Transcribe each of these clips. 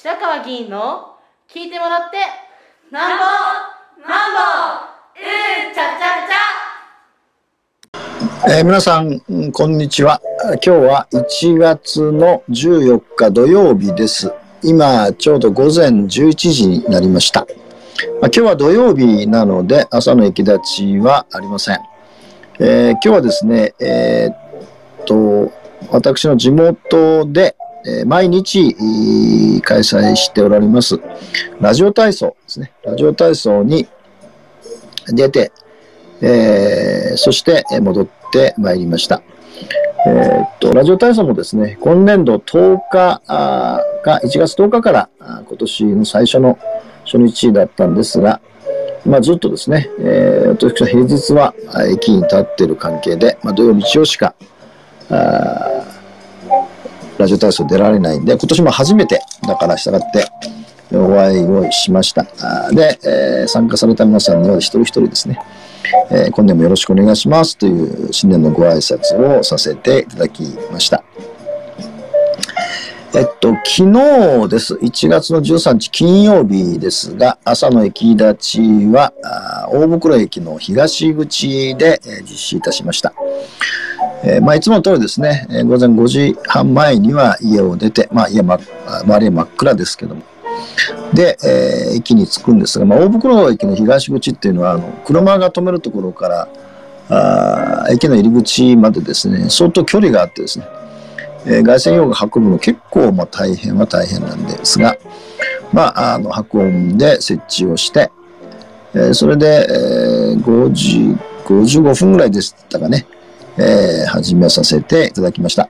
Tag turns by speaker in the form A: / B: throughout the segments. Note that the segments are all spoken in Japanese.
A: 白川議員の聞いてもらってなんぼなんぼうんちゃちゃ
B: ちゃ、えー、皆さんこんにちは。今日は1月の14日土曜日です。今ちょうど午前11時になりました、まあ、今日は土曜日なので朝の駅立ちはありません、えー、今日はですねえー、っと私の地元でえ毎日開催しておられます、ラジオ体操ですね。ラジオ体操に出て、えー、そして戻ってまいりました。えー、っと、ラジオ体操もですね、今年度10日が、1月10日から今年の最初の初日だったんですが、まあ、ずっとですね、えー、私は平日は駅に立っている関係で、まあ、土曜日曜しか、あラジオ体操出られないんで、今年も初めてだから従ってお会いをしました。で、えー、参加された皆さんには一人一人ですね、えー、今年もよろしくお願いしますという新年のご挨拶をさせていただきました。えっと、昨日です。1月の13日金曜日ですが、朝の駅立ちは、大袋駅の東口で、えー、実施いたしました。えー、まあ、いつも通りですね、えー、午前5時半前には家を出て、まあ、家、ま、周りは真っ暗ですけども、で、えー、駅に着くんですが、まあ、大袋駅の東口っていうのは、あの車が止めるところから、あ駅の入り口までですね、相当距離があってですね、えー、外線用が運ぶの結構、まあ、大変は大変なんですが、まあ、あの、運んで設置をして、えー、それで、えー、5時55分ぐらいでしたかね、えー、始めさせていただきました。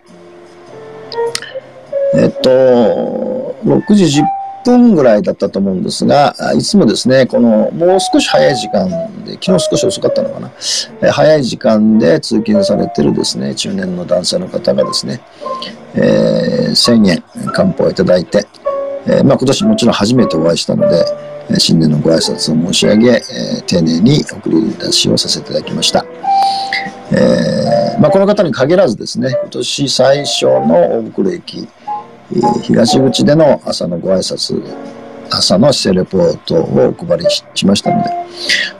B: えっと、6時10分ぐらいだったと思うんですが、いつもですね、この、もう少し早い時間で、昨日少し遅かったのかな、え早い時間で通勤されてるですね、中年の男性の方がですね、えー、1000円、漢方をいただいて、えー、まあ今年もちろん初めてお会いしたので、新年のご挨拶を申し上げ、えー、丁寧に送り出しをさせていただきました。えー、まあ、この方に限らずですね、今年最初の大袋駅、東口での朝のご挨拶、朝の姿勢レポートをお配りしましたので、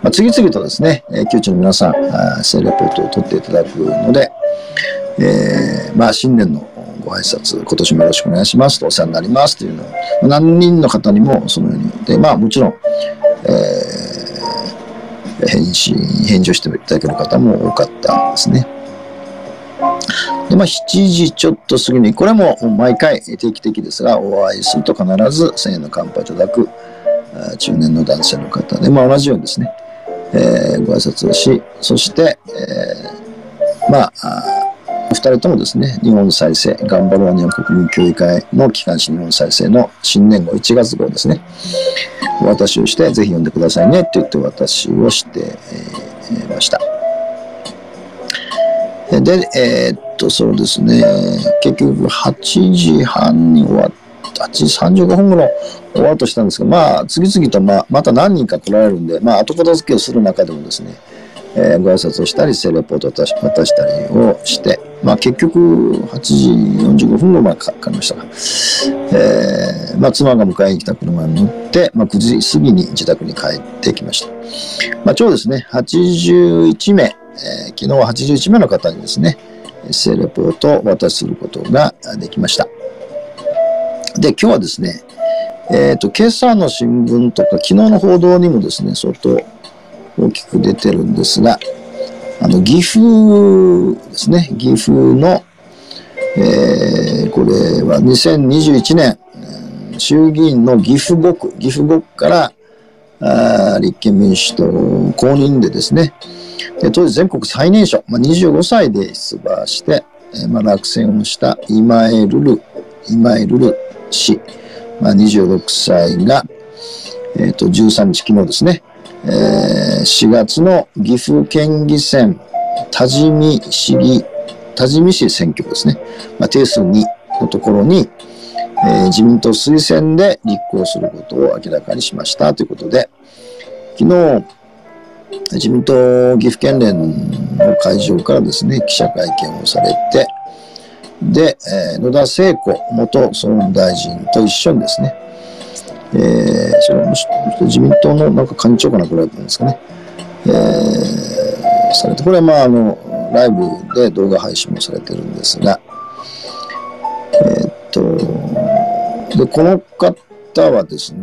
B: まあ、次々とですね、旧知の皆さん、姿勢レポートを取っていただくので、えー、まあ、新年のご挨拶、今年もよろしくお願いしますと、お世話になりますというのを、何人の方にもそのように、で、まあ、もちろん、えー返信、返事をしていただける方も多かったんですね。で、まあ、7時ちょっと過ぎに、これも毎回定期的ですが、お会いすると必ず1000円の乾杯いただく中年の男性の方で、まあ、同じようにですね、えー、ご挨拶をし、そして、えー、まあ、お二人ともですね、日本再生、頑張ろう日本国民協議会の機関紙日本再生の新年号1月号ですね、お渡しをして、ぜひ読んでくださいねって言ってお渡しをして、えー、ました。で、えー、っと、そうですね、結局8時半に終わって、8時35分頃終わろうとしたんですが、まあ、次々とまあまた何人か来られるんで、まあ、後片付けをする中でもですね、えー、ご挨拶をしたり、セレポートを渡したりをして、まあ結局8時45分後までかかりましたが、えー、まあ妻が迎えに来た車に乗って、まあ9時過ぎに自宅に帰ってきました。まあ今日ですね、81名、え、昨日は81名の方にですね、エッセイレポートをお渡しすることができました。で、今日はですね、えっ、ー、と、今朝の新聞とか昨日の報道にもですね、相当大きく出てるんですが、あの、岐阜ですね、岐阜の、えー、これは2021年、衆議院の岐阜5区、岐阜5区からあ立憲民主党公認でですね、当時全国最年少、まあ、25歳で出馬して、えー、まあ、落選をした今江ルル、今江ルル氏、まあ、26歳が、えっ、ー、と、13日昨日ですね、えー、4月の岐阜県議選多治見市議、多治見市選挙ですね。まあ、定数2のところに、えー、自民党推薦で立候補することを明らかにしましたということで、昨日、自民党岐阜県連の会場からですね、記者会見をされて、で、え、野田聖子元総務大臣と一緒にですね、えー、それも自民党のなんか幹事長かなくらいなんですかね、えー、されて、これはまああの、ライブで動画配信もされてるんですが、えー、っと、で、この方はですね、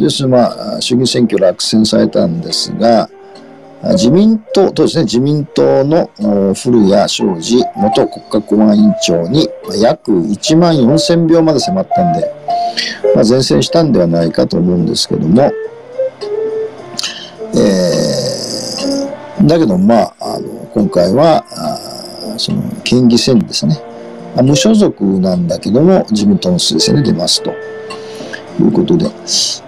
B: ですまあ、衆議院選挙落選されたんですが、自民党、とですね、自民党の古谷昌司元国家公安委員長に約1万4000票まで迫ったんで、まあ、前線したんではないかと思うんですけども、えー、だけど、まあ、あの今回は、あその県議選ですね、無所属なんだけども、自民党の推薦で出ますと。いうことで、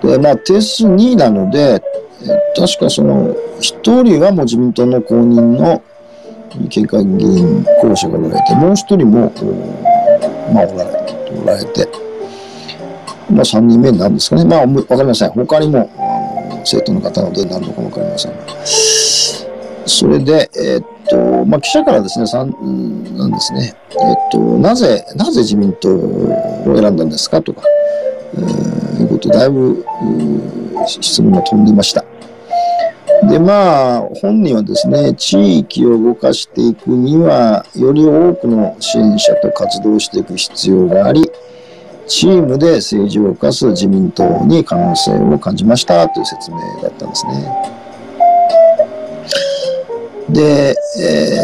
B: でまあ、定数2位なので、確かその、一人はもう自民党の公認の県会議員候補者がおられて、もう一人も、まあ、おられおられて、まあ、3人目なんですかね。まあ、わかりません。他にも、生徒の方のでなるのかわかりません。それで、えー、っと、まあ、記者からですね、三なんですね、えー、っと、なぜ、なぜ自民党を選んだんですかとか、ことだいぶ、質問が飛んでました。で、まあ、本人はですね、地域を動かしていくには、より多くの支援者と活動していく必要があり、チームで政治を動かす自民党に可能性を感じましたという説明だったんですね。で、え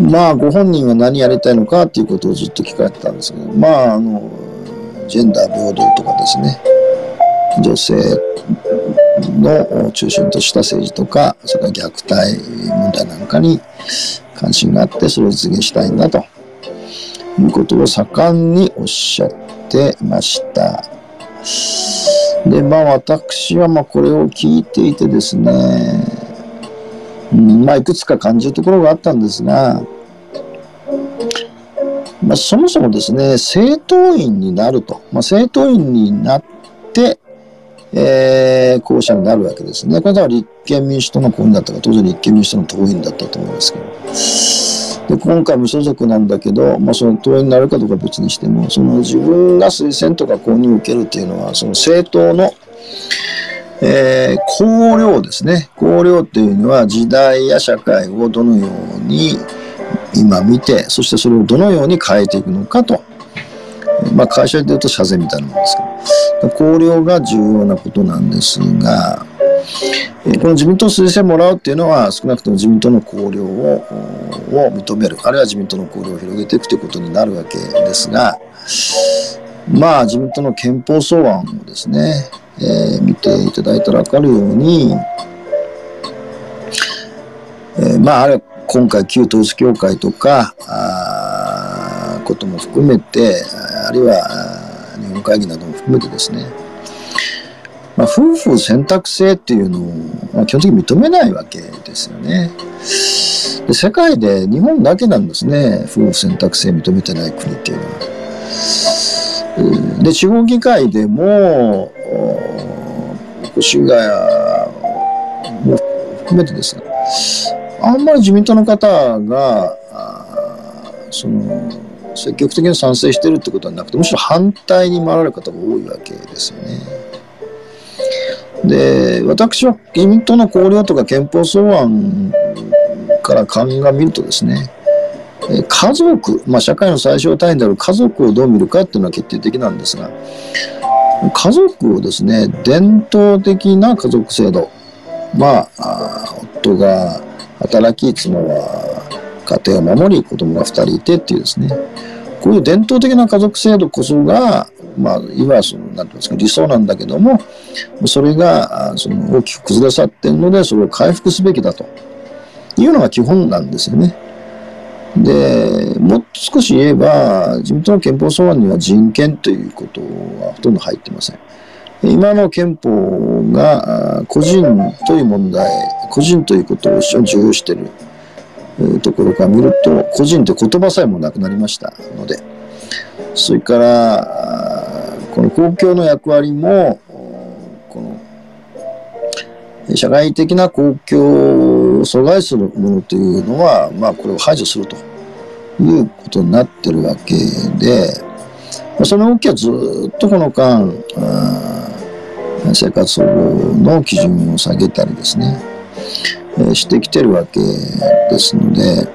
B: ー、まあ、ご本人は何やりたいのかっていうことをずっと聞かれてたんですけど、まあ、あの、ジェンダー平等とかですね、女性の中心とした政治とか、それから虐待問題なんかに関心があって、それを実現したいんだということを盛んにおっしゃってました。で、まあ私はまあこれを聞いていてですね、うん、まあいくつか感じるところがあったんですが、まあ、そもそもですね、政党員になると、まあ、政党員になって、えー、候補者になるわけですね。これは立憲民主党の党員だったか、当然立憲民主党の党員だったと思いますけど。で、今回無所属なんだけど、まあ、その党員になるかどうか別にしても、その自分が推薦とか公認を受けるっていうのは、その政党の、えー、綱領ですね。綱領っていうのは時代や社会をどのように今見て、そしてそれをどのように変えていくのかと。まあ会社で言うと社税みたいなものですけど、綱領が重要なことなんですが、この自民党推薦もらうっていうのは少なくとも自民党の綱領をを認める、あるいは自民党の綱領を広げていくということになるわけですが、まあ自民党の憲法草案をですね、えー、見ていただいたらわかるように、えー、まああれ今回旧統一教会とか、あことも含めて、あるいは日本会議なども含めてですね、まあ、夫婦選択制っていうのを、ま、基本的に認めないわけですよね。で世界で日本だけなんですね、夫婦選択制認めてない国っていうのは。で、地方議会でも、越谷も含めてですね、あんまり自民党の方が、その、積極的に賛成してるってことはなくて、むしろ反対に回られる方が多いわけですよね。で、私は自民党の綱領とか憲法草案から鑑みるとですね、家族、まあ、社会の最小単位である家族をどう見るかっていうのは決定的なんですが、家族をですね、伝統的な家族制度、まあ、夫が働き、妻は家庭を守り、子供が2人いてっていうですね、こういう伝統的な家族制度こそが、まあ、いわゆるその、なんていうんですか、理想なんだけども、それが、その、大きく崩れ去っているので、それを回復すべきだというのが基本なんですよね。で、もっと少し言えば、自民党の憲法草案には人権ということはほとんど入ってません。今の憲法が個人という問題、個人ということを非常に重要しているところから見ると、個人という言葉さえもなくなりました。ので、それから、この公共の役割も、この、社会的な公共を阻害するものというのは、まあ、これを排除するということになってるわけで、その動きはずっとこの間、生活保護の基準を下げたりですね、え、してきてるわけですので、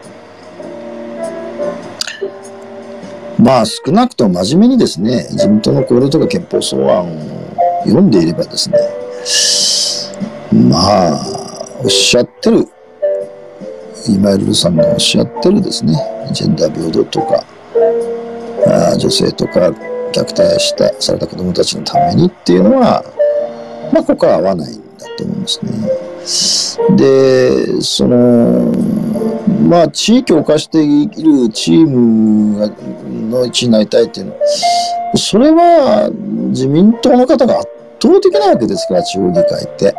B: まあ少なくとも真面目にですね、自民党の公領とか憲法草案を読んでいればですね、まあ、おっしゃってる、今井ルルさんがおっしゃってるですね、ジェンダー平等とか、あ女性とか虐待したされた子供たちのためにっていうのは、まあ、ここは合わないんだと思いますね。で、その、まあ、地域を犯しているチームの一位になりたいっていうのは、それは自民党の方が圧倒的なわけですから、地方議会って。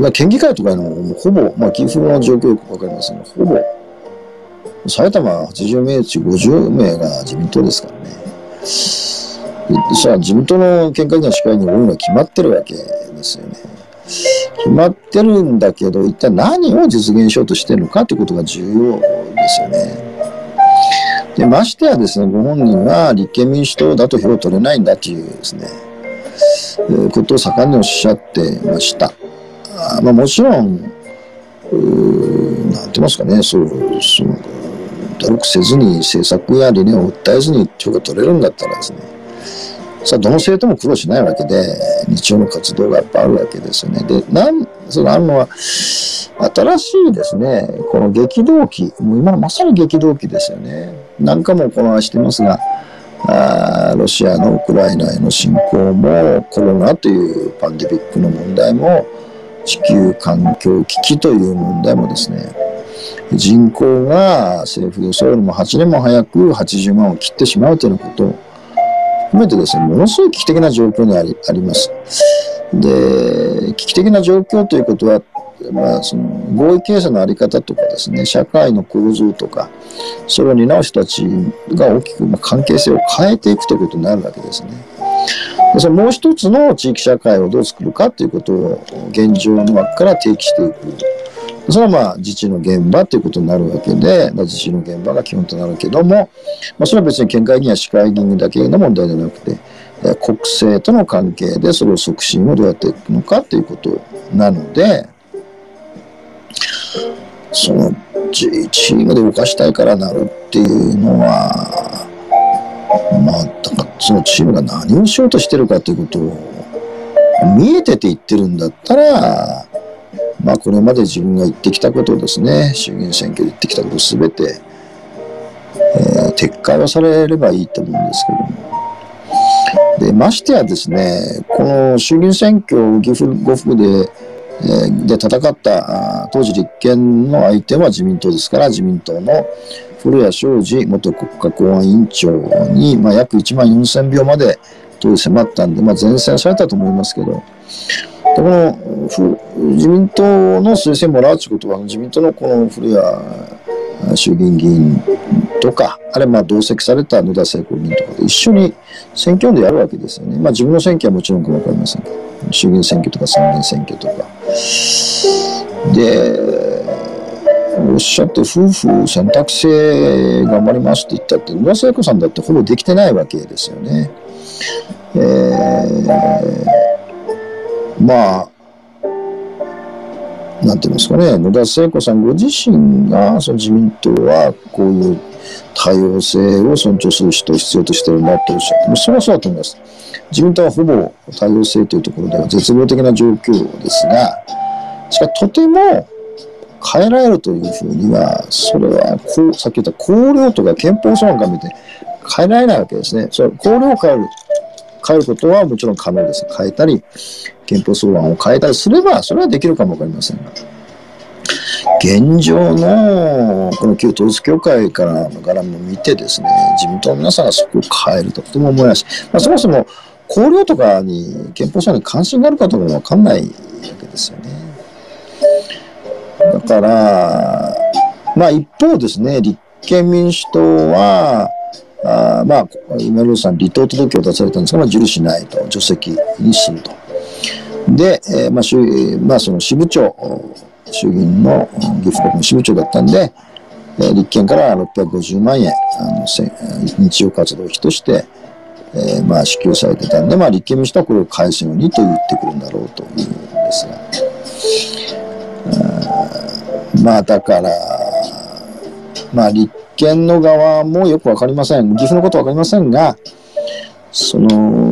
B: まあ、県議会とかのもほぼ、まあ、寄付の状況よくわかりますが、ほぼ、埼玉80名中50名が自民党ですからね。さあ、自民党の県会議の司会に多いのは決まってるわけですよね。決まってるんだけど、一体何を実現しようとしてるのかということが重要ですよね。で、ましてやですね、ご本人は立憲民主党だと票を取れないんだというですね、え、ことを盛んにおっしゃってました。あまあ、もちろん、なんて言いますかね、そう、その、努力せずに政策や理念を訴えずに票が取れるんだったらですね、さあ、どの政党も苦労しないわけで、日曜の活動がやっぱあるわけですよね。で、なん、そのあるのは、新しいですね、この激動期、もう今まさに激動期ですよね。何回もこのしてますが、あロシアのウクライナへの侵攻も、コロナというパンデミックの問題も、地球環境危機という問題もですね、人口が政府予想よりも8年も早く80万を切ってしまうということ含めてですね、ものすごい危機的な状況にありあります。で、危機的な状況ということは、まあ、その合意形成のあり方とかですね、社会の構造とか、それを担う人たちが大きく、ま、関係性を変えていくということになるわけですね。でそのもう一つの地域社会をどう作るかということを現状の枠から提起していく。それはまあ自治の現場ということになるわけで、まあ自治の現場が基本となるけども、まあ、それは別に県会議員や市会議員だけの問題じゃなくて、国政との関係でそれを促進をどうやっていくのかということなので、そのチームで動かしたいからなるっていうのは、まあ、だからそのチームが何をしようとしてるかということを見えてて言ってるんだったら、まあこれまで自分が言ってきたことをですね、衆議院選挙で言ってきたことすべて、えー、撤回はされればいいと思うんですけども。で、ましてやですね、この衆議院選挙を、岐阜5府で、え、で戦った当時立憲の相手は自民党ですから、自民党の古谷昌司元国家公安委員長に、まあ、約1万4000票まで当時迫ったんで、まあ、前線されたと思いますけど、この自民党の推薦もらうということは、自民党のこの古谷衆議院議員とか、あるいはまあ同席された野田聖子議員とかで一緒に選挙でやるわけですよね。まあ自分の選挙はもちろんかもわかりませんけど、衆議院選挙とか参議院選挙とか。で、おっしゃって夫婦選択制頑張りますって言ったって野田聖子さんだってほぼできてないわけですよね。えー、まあなんて言いますかね、野田聖子さんご自身が、その自民党はこういう多様性を尊重する人を必要としてるなっておっしゃって、それはそうだと思います。自民党はほぼ多様性というところでは絶望的な状況ですが、しかとても変えられるというふうには、それはこう、さっき言った綱領とか憲法草案から見て変えられないわけですね。それ綱領を変える。変えることはもちろん可能です。変えたり、憲法草案を変えたりすれば、それはできるかもわかりませんが。現状のこの旧統一教会からの絡みを見てですね、自民党の皆さんがそこを変えるととても思えないし、まあ、そもそも綱領とかに憲法書に関心があるかどうかもわかんないわけですよね。だから、まあ一方ですね、立憲民主党は、あまあ、今村さん、離党届を出されたんですが、まあ、受理しないと、除籍にすると。で、えー、まあ、衆まあ、その支部長、衆議院の岐阜国の支部長だったんで、えー立憲から650万円、あの、せ日常活動費として、えーまあ、支給されてたんで、まあ、立憲民主党はこれを返すようにと言ってくるんだろうというんですが。あまあ、だから、まあ、立県の側もよく分かりません。岐阜のこと分かりませんが、その、